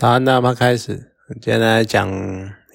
好，那我们开始。今天来讲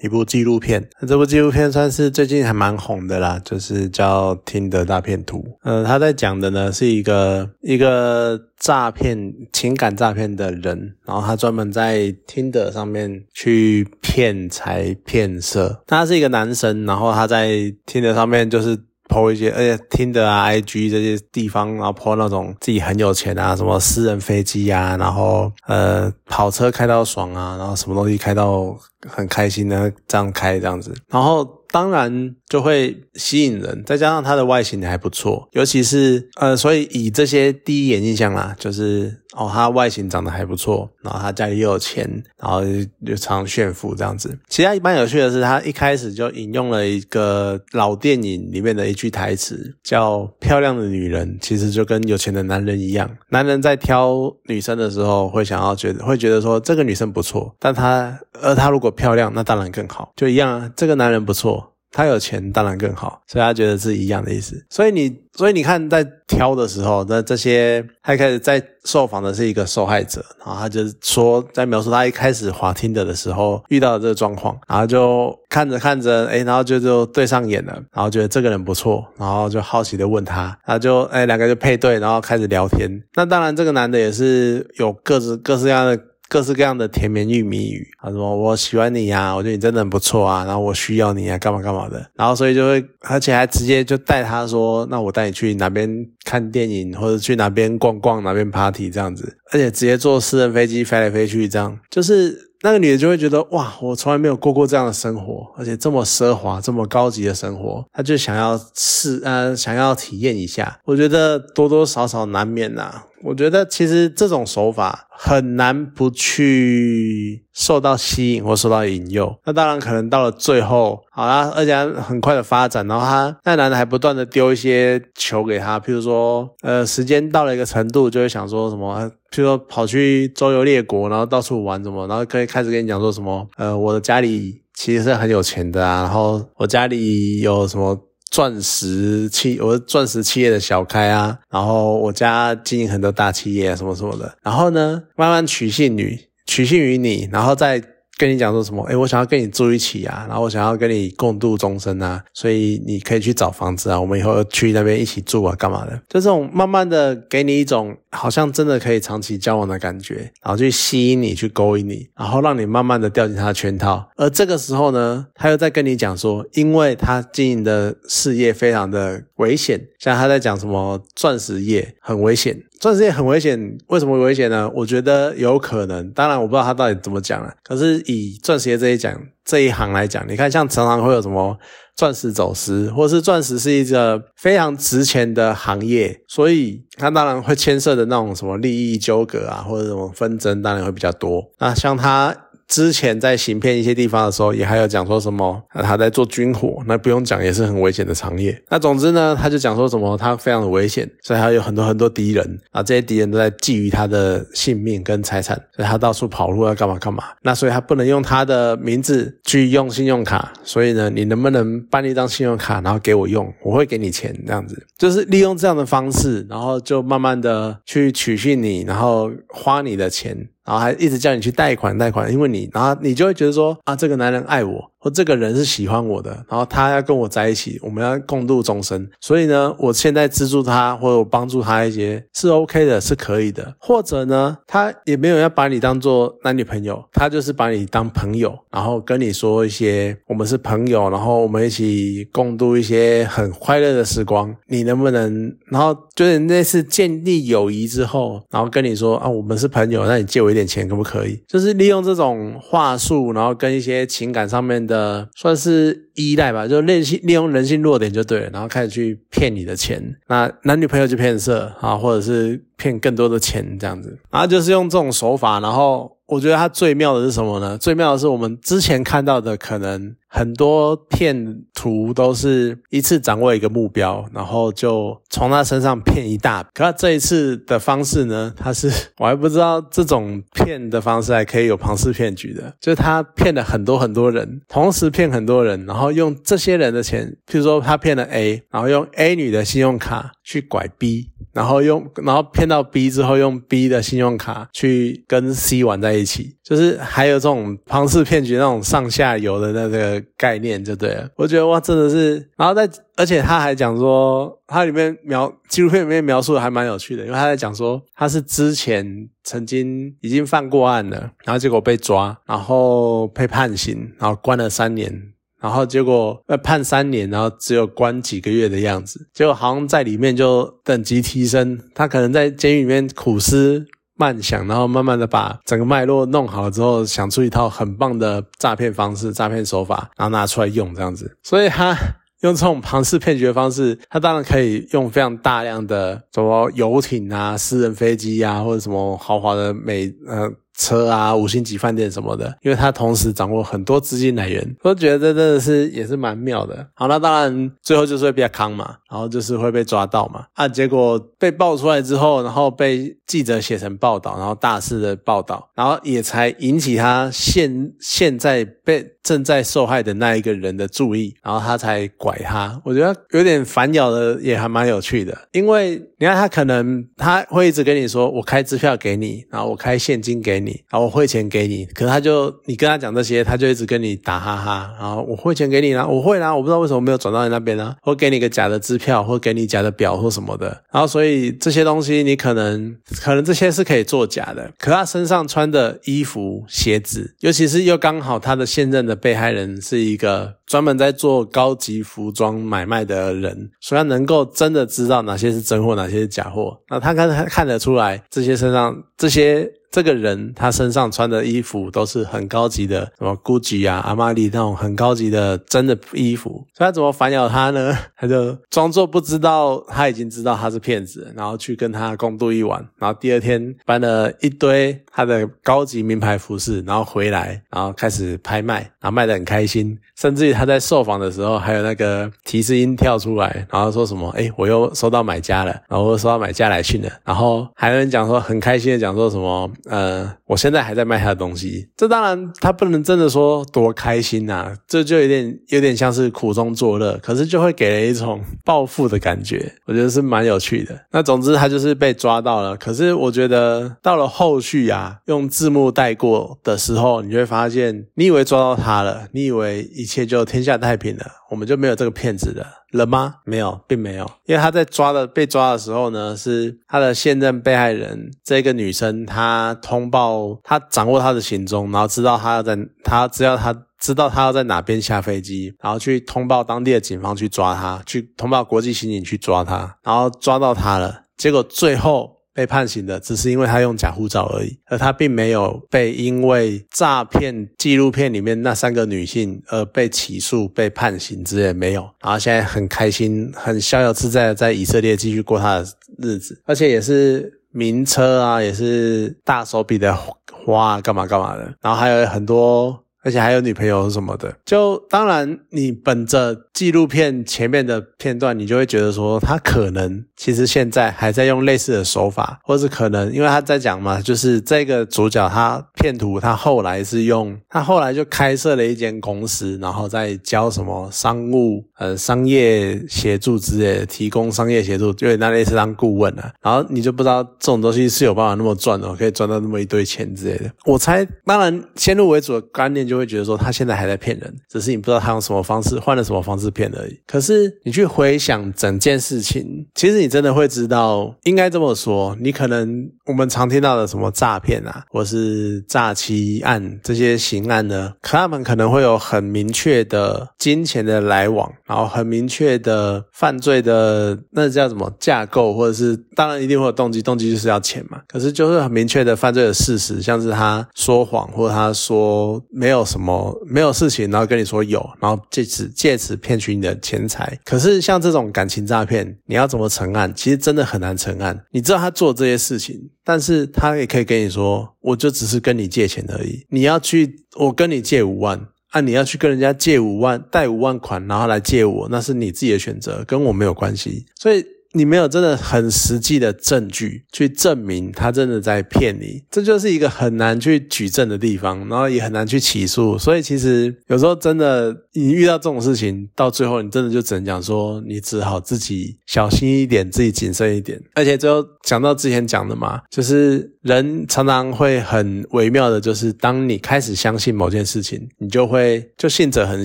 一部纪录片。那这部纪录片算是最近还蛮红的啦，就是叫《听的大片图》。呃，他在讲的呢是一个一个诈骗情感诈骗的人，然后他专门在听的上面去骗财骗色。他是一个男生，然后他在听的上面就是。抛一些，而且听的啊，IG 这些地方，然后抛那种自己很有钱啊，什么私人飞机啊，然后呃跑车开到爽啊，然后什么东西开到很开心的这样开这样子，然后。当然就会吸引人，再加上它的外形还不错，尤其是呃，所以以这些第一眼印象啦，就是哦，他外形长得还不错，然后他家里又有钱，然后又常炫富这样子。其他蛮有趣的是，他一开始就引用了一个老电影里面的一句台词，叫“漂亮的女人其实就跟有钱的男人一样，男人在挑女生的时候会想要觉得会觉得说这个女生不错，但她而她如果漂亮，那当然更好，就一样啊，这个男人不错。”他有钱当然更好，所以他觉得是一样的意思。所以你，所以你看，在挑的时候，那这些他开始在受访的是一个受害者，然后他就说，在描述他一开始滑听的的时候遇到的这个状况，然后就看着看着，哎，然后就就对上眼了，然后觉得这个人不错，然后就好奇的问他，他就哎两个就配对，然后开始聊天。那当然，这个男的也是有各自各式各样的。各式各样的甜言蜜语，他说我喜欢你呀，我觉得你真的很不错啊，然后我需要你啊，干嘛干嘛的，然后所以就会，而且还直接就带他说，那我带你去哪边看电影，或者去哪边逛逛，哪边 party 这样子，而且直接坐私人飞机飞来飞去，这样就是那个女的就会觉得哇，我从来没有过过这样的生活，而且这么奢华、这么高级的生活，她就想要试，呃，想要体验一下。我觉得多多少少难免呐。我觉得其实这种手法很难不去受到吸引或受到引诱。那当然可能到了最后，好啦，而且很快的发展，然后他那男的还不断的丢一些球给他，譬如说，呃，时间到了一个程度，就会想说什么，譬如说跑去周游列国，然后到处玩什么，然后可以开始跟你讲说什么，呃，我的家里其实是很有钱的啊，然后我家里有什么。钻石企，我是钻石企业的小开啊，然后我家经营很多大企业啊，什么什么的，然后呢，慢慢取信于取信于你，然后再。跟你讲说什么？哎，我想要跟你住一起啊，然后我想要跟你共度终生啊，所以你可以去找房子啊，我们以后去那边一起住啊，干嘛的？就这种慢慢的给你一种好像真的可以长期交往的感觉，然后去吸引你，去勾引你，然后让你慢慢的掉进他的圈套。而这个时候呢，他又在跟你讲说，因为他经营的事业非常的危险，像他在讲什么钻石业很危险。钻石业很危险，为什么危险呢？我觉得有可能，当然我不知道他到底怎么讲了。可是以钻石业这一讲这一行来讲，你看像常常会有什么钻石走私，或是钻石是一个非常值钱的行业，所以它当然会牵涉的那种什么利益纠葛啊，或者什么纷争，当然会比较多。那像它。之前在行骗一些地方的时候，也还有讲说什么，他在做军火，那不用讲也是很危险的行业。那总之呢，他就讲说什么他非常的危险，所以他有很多很多敌人啊，这些敌人都在觊觎他的性命跟财产，所以他到处跑路要干嘛干嘛。那所以他不能用他的名字去用信用卡，所以呢，你能不能办一张信用卡，然后给我用，我会给你钱，这样子就是利用这样的方式，然后就慢慢的去取信你，然后花你的钱。然后还一直叫你去贷款贷款，因为你，然后你就会觉得说啊，这个男人爱我。或这个人是喜欢我的，然后他要跟我在一起，我们要共度终身。所以呢，我现在资助他或者我帮助他一些是 OK 的，是可以的。或者呢，他也没有要把你当做男女朋友，他就是把你当朋友，然后跟你说一些我们是朋友，然后我们一起共度一些很快乐的时光。你能不能，然后就是那次建立友谊之后，然后跟你说啊，我们是朋友，那你借我点钱可不可以？就是利用这种话术，然后跟一些情感上面的。算是依赖吧，就利性利用人性弱点就对了，然后开始去骗你的钱。那男女朋友就骗色啊，或者是骗更多的钱这样子，然后就是用这种手法，然后。我觉得它最妙的是什么呢？最妙的是我们之前看到的，可能很多骗图都是一次掌握一个目标，然后就从他身上骗一大笔。可他这一次的方式呢，他是我还不知道这种骗的方式还可以有庞氏骗局的，就是他骗了很多很多人，同时骗很多人，然后用这些人的钱，譬如说他骗了 A，然后用 A 女的信用卡去拐 B。然后用然后骗到 B 之后，用 B 的信用卡去跟 C 玩在一起，就是还有这种庞氏骗局那种上下游的那个概念，就对了。我觉得我哇，真的是，然后在而且他还讲说，他里面描纪录片里面描述的还蛮有趣的，因为他在讲说他是之前曾经已经犯过案了，然后结果被抓，然后被判刑，然后关了三年。然后结果呃判三年，然后只有关几个月的样子。结果好像在里面就等级提升，他可能在监狱里面苦思慢想，然后慢慢的把整个脉络弄好了之后，想出一套很棒的诈骗方式、诈骗手法，然后拿出来用这样子。所以他用这种庞氏骗局的方式，他当然可以用非常大量的什么游艇啊、私人飞机啊，或者什么豪华的美呃。车啊，五星级饭店什么的，因为他同时掌握很多资金来源，我觉得这真的是也是蛮妙的。好，那当然最后就是会比较康嘛，然后就是会被抓到嘛。啊，结果被爆出来之后，然后被记者写成报道，然后大肆的报道，然后也才引起他现现在被正在受害的那一个人的注意，然后他才拐他。我觉得有点反咬的也还蛮有趣的，因为你看他可能他会一直跟你说，我开支票给你，然后我开现金给你。你，啊我汇钱给你，可他就你跟他讲这些，他就一直跟你打哈哈，然后我汇钱给你啦，我会啦，我不知道为什么没有转到你那边呢，或给你个假的支票，或给你假的表或什么的，然后所以这些东西你可能可能这些是可以作假的，可他身上穿的衣服、鞋子，尤其是又刚好他的现任的被害人是一个专门在做高级服装买卖的人，所以他能够真的知道哪些是真货，哪些是假货，那他看看得出来这些身上这些。这个人他身上穿的衣服都是很高级的，什么 GUCCI 啊、阿玛尼那种很高级的真的衣服，所以他怎么反咬他呢？他就装作不知道，他已经知道他是骗子，然后去跟他共度一晚，然后第二天搬了一堆他的高级名牌服饰，然后回来，然后开始拍卖，然后卖得很开心，甚至于他在受访的时候还有那个提示音跳出来，然后说什么：“哎，我又收到买家了，然后我收到买家来信了。”然后还有人讲说很开心的讲说什么。呃，我现在还在卖他的东西，这当然他不能真的说多开心呐，这就有点有点像是苦中作乐，可是就会给人一种暴富的感觉，我觉得是蛮有趣的。那总之他就是被抓到了，可是我觉得到了后续啊，用字幕带过的时候，你就会发现，你以为抓到他了，你以为一切就天下太平了，我们就没有这个骗子了。了吗？没有，并没有，因为他在抓的被抓的时候呢，是他的现任被害人这个女生，她通报，她掌握他的行踪，然后知道他要在，他知道他知道他要在哪边下飞机，然后去通报当地的警方去抓他，去通报国际刑警去抓他，然后抓到他了，结果最后。被判刑的只是因为他用假护照而已，而他并没有被因为诈骗纪录片里面那三个女性而被起诉、被判刑之类没有。然后现在很开心、很逍遥自在的在以色列继续过他的日子，而且也是名车啊，也是大手笔的花，干嘛干嘛的。然后还有很多。而且还有女朋友什么的，就当然你本着纪录片前面的片段，你就会觉得说他可能其实现在还在用类似的手法，或是可能因为他在讲嘛，就是这个主角他骗徒，他后来是用他后来就开设了一间公司，然后再教什么商务呃商业协助之类的，提供商业协助，就那类似当顾问啊，然后你就不知道这种东西是有办法那么赚的，可以赚到那么一堆钱之类的。我猜，当然先入为主的观念就。会觉得说他现在还在骗人，只是你不知道他用什么方式换了什么方式骗而已。可是你去回想整件事情，其实你真的会知道，应该这么说，你可能我们常听到的什么诈骗啊，或是诈欺案这些刑案呢，他们可能会有很明确的金钱的来往，然后很明确的犯罪的那叫什么架构，或者是当然一定会有动机，动机就是要钱嘛。可是就是很明确的犯罪的事实，像是他说谎，或者他说没有。什么没有事情，然后跟你说有，然后借此借此骗取你的钱财。可是像这种感情诈骗，你要怎么成案？其实真的很难成案。你知道他做这些事情，但是他也可以跟你说，我就只是跟你借钱而已。你要去，我跟你借五万，啊，你要去跟人家借五万，贷五万款，然后来借我，那是你自己的选择，跟我没有关系。所以。你没有真的很实际的证据去证明他真的在骗你，这就是一个很难去举证的地方，然后也很难去起诉。所以其实有时候真的你遇到这种事情，到最后你真的就只能讲说，你只好自己小心一点，自己谨慎一点。而且最后讲到之前讲的嘛，就是人常常会很微妙的，就是当你开始相信某件事情，你就会就信者恒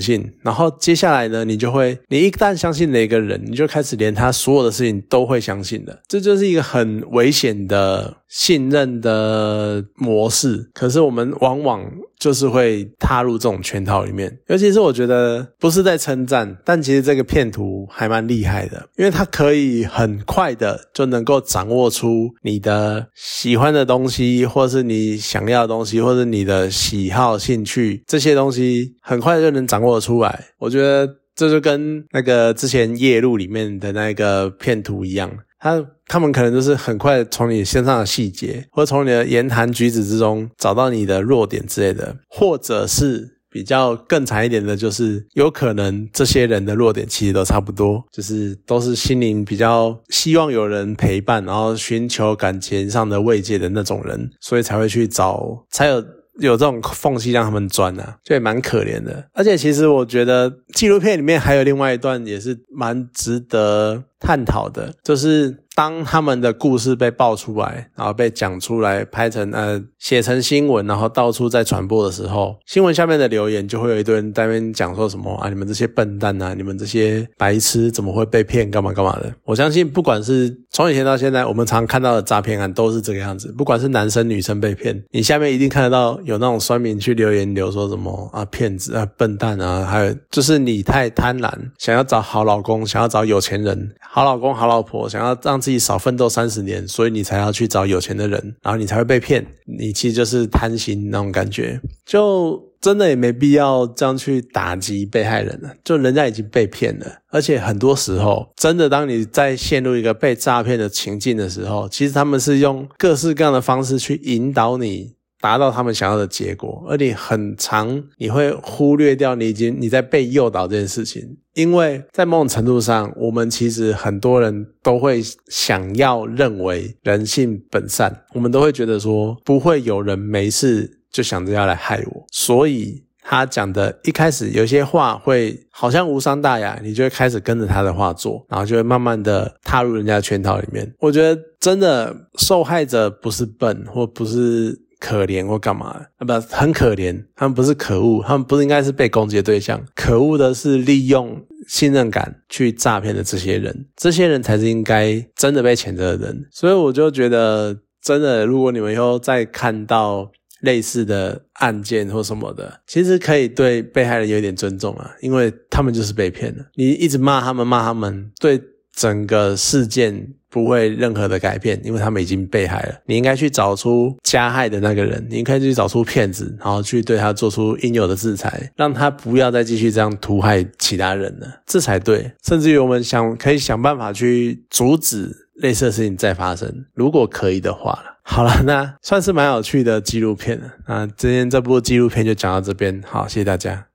信，然后接下来呢，你就会你一旦相信了一个人，你就开始连他所有的事情都会相信的，这就是一个很危险的信任的模式。可是我们往往就是会踏入这种圈套里面，尤其是我觉得不是在称赞，但其实这个骗图还蛮厉害的，因为他可以很快的就能够掌握出你的喜欢的东西，或是你想要的东西，或者你的喜好、兴趣这些东西，很快就能掌握出来。我觉得这就跟那个之前夜路里面的那个骗图一样，他他们可能就是很快从你身上的细节，或者从你的言谈举止之中找到你的弱点之类的，或者是比较更惨一点的，就是有可能这些人的弱点其实都差不多，就是都是心灵比较希望有人陪伴，然后寻求感情上的慰藉的那种人，所以才会去找，才有。有这种缝隙让他们钻啊，就也蛮可怜的。而且其实我觉得纪录片里面还有另外一段也是蛮值得探讨的，就是当他们的故事被爆出来，然后被讲出来，拍成呃写成新闻，然后到处在传播的时候，新闻下面的留言就会有一堆人在那边讲说什么啊，你们这些笨蛋啊，你们这些白痴怎么会被骗，干嘛干嘛的。我相信不管是从以前到现在，我们常看到的诈骗案都是这个样子，不管是男生女生被骗，你下面一定看得到有那种酸民去留言留说什么啊骗子啊笨蛋啊，还有就是你太贪婪，想要找好老公，想要找有钱人，好老公好老婆，想要让自己少奋斗三十年，所以你才要去找有钱的人，然后你才会被骗，你其实就是贪心那种感觉，就。真的也没必要这样去打击被害人了，就人家已经被骗了，而且很多时候，真的当你在陷入一个被诈骗的情境的时候，其实他们是用各式各样的方式去引导你达到他们想要的结果，而你很长你会忽略掉你已经你在被诱导这件事情，因为在某种程度上，我们其实很多人都会想要认为人性本善，我们都会觉得说不会有人没事。就想着要来害我，所以他讲的一开始有些话会好像无伤大雅，你就会开始跟着他的话做，然后就会慢慢的踏入人家的圈套里面。我觉得真的受害者不是笨或不是可怜或干嘛，啊不很可怜，他们不是可恶，他们不是应该是被攻击的对象，可恶的是利用信任感去诈骗的这些人，这些人才是应该真的被谴责的人。所以我就觉得，真的，如果你们以后再看到。类似的案件或什么的，其实可以对被害人有点尊重啊，因为他们就是被骗了。你一直骂他们，骂他们，对整个事件不会任何的改变，因为他们已经被害了。你应该去找出加害的那个人，你应该去找出骗子，然后去对他做出应有的制裁，让他不要再继续这样屠害其他人了，这才对。甚至于我们想可以想办法去阻止类似的事情再发生，如果可以的话。好了，那算是蛮有趣的纪录片了。那今天这部纪录片就讲到这边，好，谢谢大家。